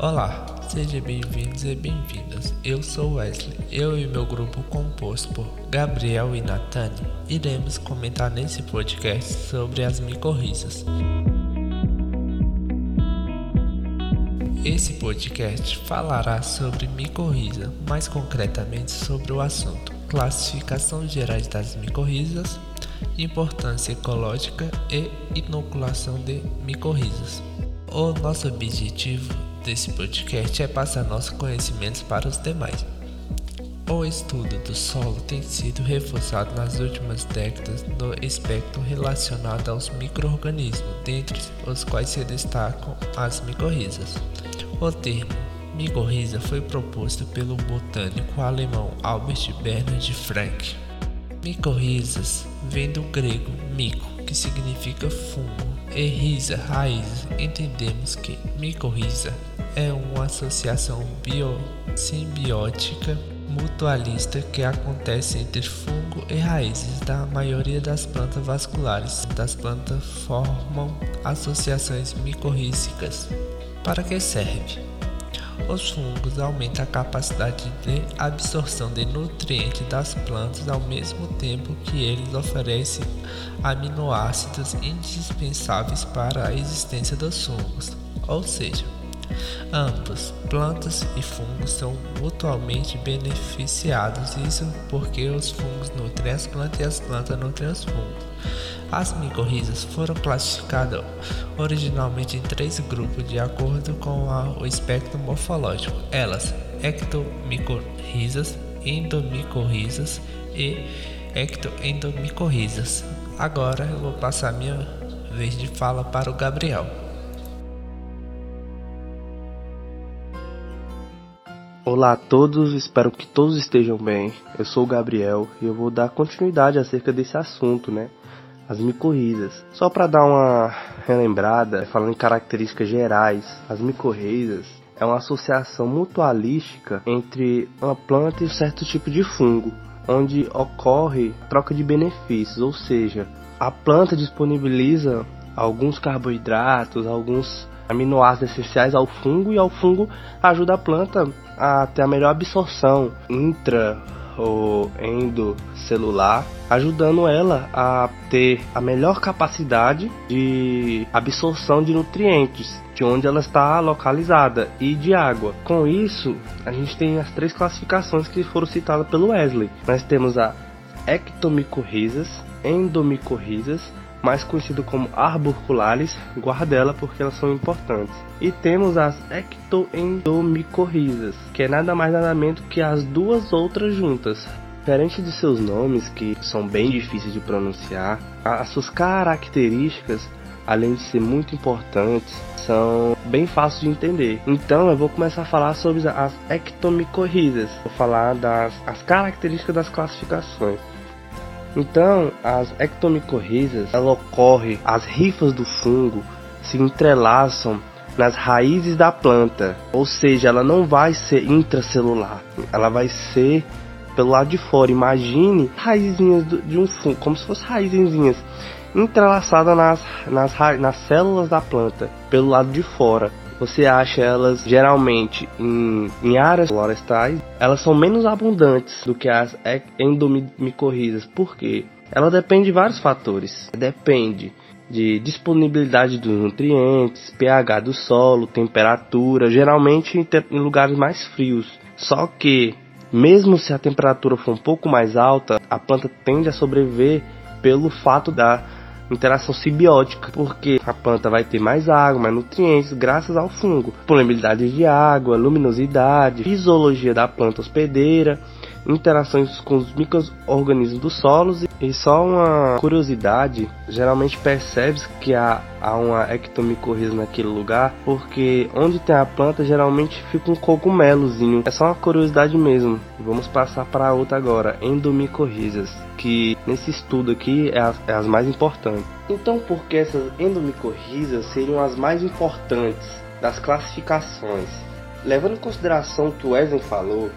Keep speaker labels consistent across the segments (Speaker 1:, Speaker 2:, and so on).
Speaker 1: Olá, sejam bem-vindos e bem-vindas. Eu sou Wesley. Eu e meu grupo composto por Gabriel e Natane iremos comentar nesse podcast sobre as micorrizas. Esse podcast falará sobre micorriza, mais concretamente sobre o assunto classificação gerais das micorrizas, importância ecológica e inoculação de micorrizas. O nosso objetivo desse podcast é passar nossos conhecimentos para os demais. O estudo do solo tem sido reforçado nas últimas décadas no espectro relacionado aos microorganismos, dentre os quais se destacam as micorrizas. O termo micorriza foi proposto pelo botânico alemão Albert Bernhard Frank. Micorrizas vem do grego mico, que significa fungo, e risa, raiz. Entendemos que micorriza é uma associação biossimbiótica mutualista que acontece entre fungo e raízes da maioria das plantas vasculares. Das plantas formam associações micorrízicas. Para que serve? Os fungos aumentam a capacidade de absorção de nutrientes das plantas ao mesmo tempo que eles oferecem aminoácidos indispensáveis para a existência dos fungos. Ou seja, Ambos, plantas e fungos, são mutuamente beneficiados, isso porque os fungos nutrem as plantas e as plantas nutrem os fungos. As micorrizas foram classificadas originalmente em três grupos de acordo com a, o espectro morfológico. Elas, ectomicorrizas, endomicorrizas e ectoendomicorrizas. Agora eu vou passar minha vez de fala para o Gabriel.
Speaker 2: Olá a todos, espero que todos estejam bem. Eu sou o Gabriel e eu vou dar continuidade acerca desse assunto, né? As micorrizas. Só para dar uma relembrada, falando em características gerais, as micorrizas é uma associação mutualística entre uma planta e um certo tipo de fungo, onde ocorre troca de benefícios, ou seja, a planta disponibiliza alguns carboidratos, alguns aminoácidos essenciais ao fungo e ao fungo ajuda a planta a ter a melhor absorção intra ou endocelular, ajudando ela a ter a melhor capacidade de absorção de nutrientes de onde ela está localizada e de água. Com isso, a gente tem as três classificações que foram citadas pelo Wesley. Nós temos a ectomicorrizas, endomicorrizas mais conhecido como arborculares, guarda ela porque elas são importantes. E temos as ectoendomicorrizas, que é nada mais nada menos que as duas outras juntas. Diferente de seus nomes, que são bem difíceis de pronunciar, as suas características, além de ser muito importantes, são bem fáceis de entender. Então eu vou começar a falar sobre as ectomicorrizas, vou falar das as características das classificações. Então, as ectomicorrizas, ela ocorre, as rifas do fungo se entrelaçam nas raízes da planta, ou seja, ela não vai ser intracelular, ela vai ser pelo lado de fora. Imagine raizinhas de um fungo, como se fossem raizinhas entrelaçadas nas, nas, nas células da planta, pelo lado de fora você acha elas geralmente em, em áreas florestais, elas são menos abundantes do que as endomicorrizas. Por quê? Ela depende de vários fatores. Depende de disponibilidade dos nutrientes, pH do solo, temperatura, geralmente em lugares mais frios. Só que, mesmo se a temperatura for um pouco mais alta, a planta tende a sobreviver pelo fato da interação simbiótica, porque a planta vai ter mais água, mais nutrientes, graças ao fungo. Disponibilidade de água, luminosidade, fisiologia da planta hospedeira, interações com os micro-organismos dos solos e só uma curiosidade, geralmente percebe-se que há, há uma ectomicorriza naquele lugar, porque onde tem a planta geralmente fica um cogumelozinho. É só uma curiosidade mesmo. Vamos passar para outra agora, endomicorrizas, que nesse estudo aqui é as, é as mais importantes. Então, por que essas endomicorrizas seriam as mais importantes das classificações? Levando em consideração o que o Wesley falou,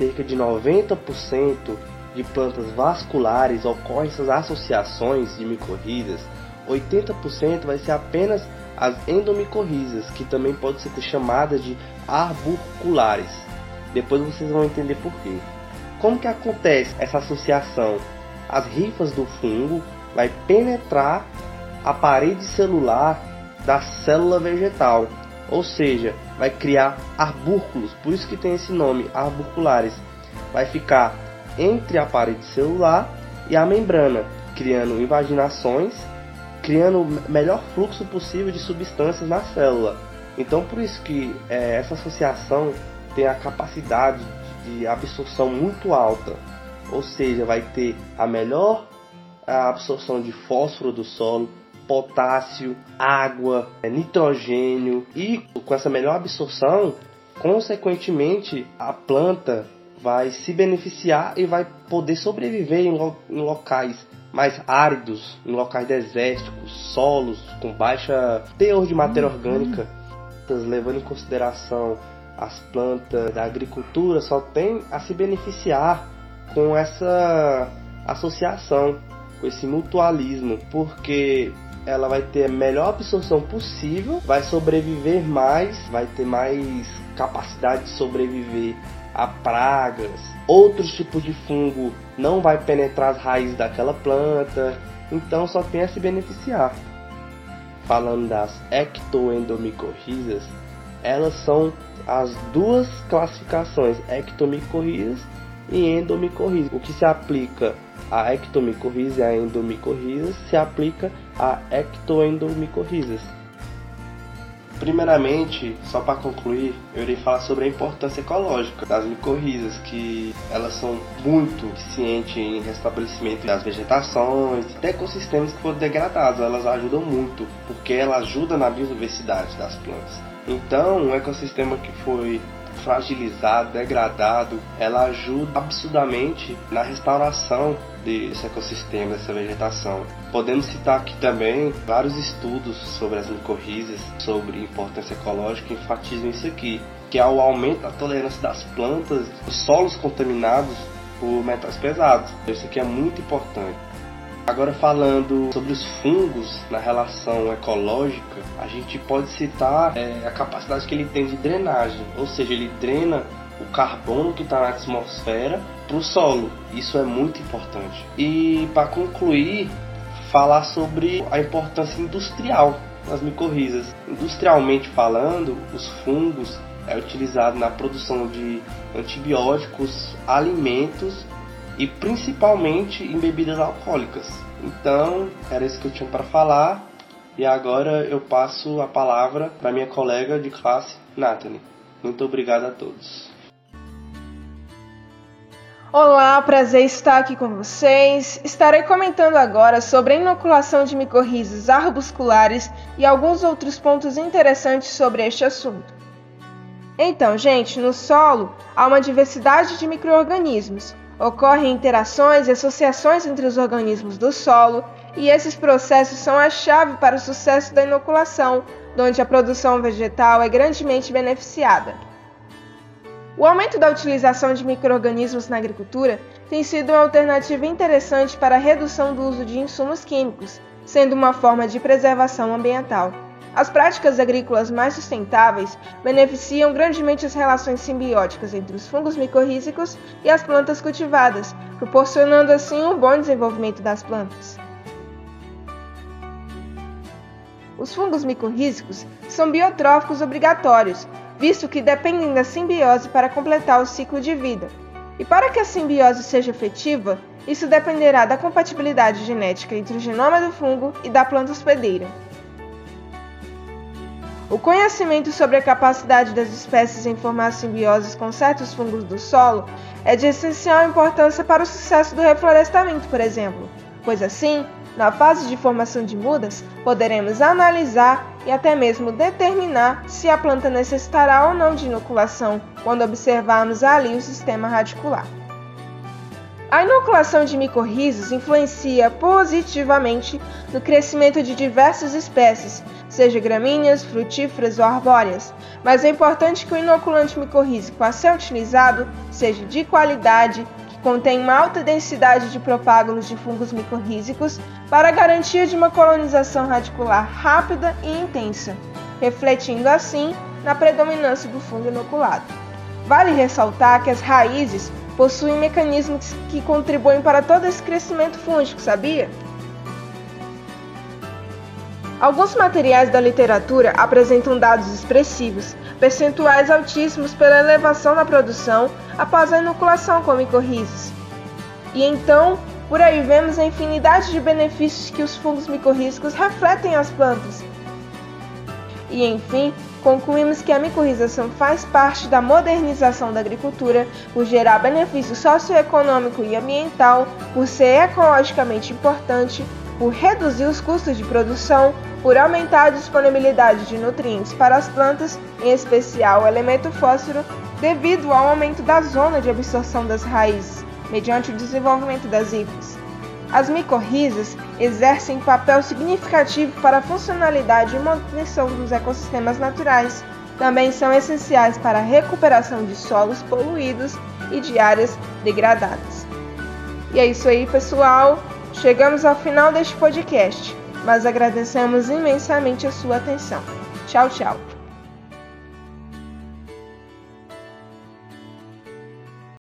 Speaker 2: cerca de 90% de plantas vasculares ocorrem essas associações de micorrizas, 80% vai ser apenas as endomicorrizas, que também pode ser chamadas de arbuculares. Depois vocês vão entender por quê. Como que acontece essa associação? As rifas do fungo vai penetrar a parede celular da célula vegetal, ou seja, vai criar arbúculos, por isso que tem esse nome, arbiculares. Vai ficar entre a parede celular e a membrana, criando invaginações, criando o melhor fluxo possível de substâncias na célula. Então, por isso que é, essa associação tem a capacidade de absorção muito alta, ou seja, vai ter a melhor absorção de fósforo do solo, potássio, água, nitrogênio e com essa melhor absorção, consequentemente a planta vai se beneficiar e vai poder sobreviver em, lo em locais mais áridos, em locais desérticos, solos com baixa teor de matéria uhum. orgânica, levando em consideração as plantas da agricultura só tem a se beneficiar com essa associação, com esse mutualismo, porque ela vai ter a melhor absorção possível, vai sobreviver mais, vai ter mais capacidade de sobreviver a pragas, outros tipos de fungo não vai penetrar as raízes daquela planta, então só tem a se beneficiar. Falando das ectoendomicorrizas, elas são as duas classificações, ectomicorrizas e endomicorrizas. O que se aplica a ectomicorrizas e a endomicorrizas se aplica a ectoendomicorrizas. Primeiramente, só para concluir, eu irei falar sobre a importância ecológica das micorrizas, que elas são muito eficientes em restabelecimento das vegetações, de ecossistemas que foram degradados. Elas ajudam muito, porque elas ajudam na biodiversidade das plantas. Então, um ecossistema que foi fragilizado, degradado, ela ajuda absurdamente na restauração desse ecossistema, dessa vegetação. Podemos citar aqui também vários estudos sobre as micorrizas, sobre importância ecológica, que enfatizam isso aqui, que é o aumento da tolerância das plantas, dos solos contaminados por metais pesados. Isso aqui é muito importante. Agora falando sobre os fungos na relação ecológica, a gente pode citar é, a capacidade que ele tem de drenagem, ou seja, ele drena o carbono que está na atmosfera para o solo. Isso é muito importante. E para concluir, falar sobre a importância industrial das micorrizas. Industrialmente falando, os fungos é utilizado na produção de antibióticos, alimentos e principalmente em bebidas alcoólicas. Então, era isso que eu tinha para falar. E agora eu passo a palavra para minha colega de classe, Nathalie. Muito obrigado a todos.
Speaker 3: Olá, prazer estar aqui com vocês. Estarei comentando agora sobre a inoculação de micorrizas arbusculares e alguns outros pontos interessantes sobre este assunto. Então, gente, no solo há uma diversidade de microorganismos, Ocorrem interações e associações entre os organismos do solo, e esses processos são a chave para o sucesso da inoculação, onde a produção vegetal é grandemente beneficiada. O aumento da utilização de microrganismos na agricultura tem sido uma alternativa interessante para a redução do uso de insumos químicos, sendo uma forma de preservação ambiental. As práticas agrícolas mais sustentáveis beneficiam grandemente as relações simbióticas entre os fungos micorrízicos e as plantas cultivadas, proporcionando assim um bom desenvolvimento das plantas. Os fungos micorrízicos são biotróficos obrigatórios, visto que dependem da simbiose para completar o ciclo de vida. E para que a simbiose seja efetiva, isso dependerá da compatibilidade genética entre o genoma do fungo e da planta hospedeira. O conhecimento sobre a capacidade das espécies em formar simbioses com certos fungos do solo é de essencial importância para o sucesso do reflorestamento, por exemplo, pois assim, na fase de formação de mudas, poderemos analisar e até mesmo determinar se a planta necessitará ou não de inoculação quando observarmos ali o sistema radicular. A inoculação de micorrizas influencia positivamente no crescimento de diversas espécies, seja gramíneas, frutíferas ou arbóreas, mas é importante que o inoculante micorrízico a ser utilizado seja de qualidade, que contém uma alta densidade de propágulos de fungos micorrízicos para garantia de uma colonização radicular rápida e intensa, refletindo assim na predominância do fungo inoculado. Vale ressaltar que as raízes possuem mecanismos que contribuem para todo esse crescimento fúngico, sabia? Alguns materiais da literatura apresentam dados expressivos, percentuais altíssimos pela elevação da produção após a inoculação com micorrizas. E então, por aí vemos a infinidade de benefícios que os fungos micorrízicos refletem às plantas. E enfim, concluímos que a micorrização faz parte da modernização da agricultura por gerar benefício socioeconômico e ambiental, por ser ecologicamente importante, por reduzir os custos de produção, por aumentar a disponibilidade de nutrientes para as plantas, em especial o elemento fósforo, devido ao aumento da zona de absorção das raízes, mediante o desenvolvimento das hifas. As micorrizas exercem papel significativo para a funcionalidade e manutenção dos ecossistemas naturais. Também são essenciais para a recuperação de solos poluídos e de áreas degradadas. E é isso aí, pessoal. Chegamos ao final deste podcast, mas agradecemos imensamente a sua atenção. Tchau, tchau.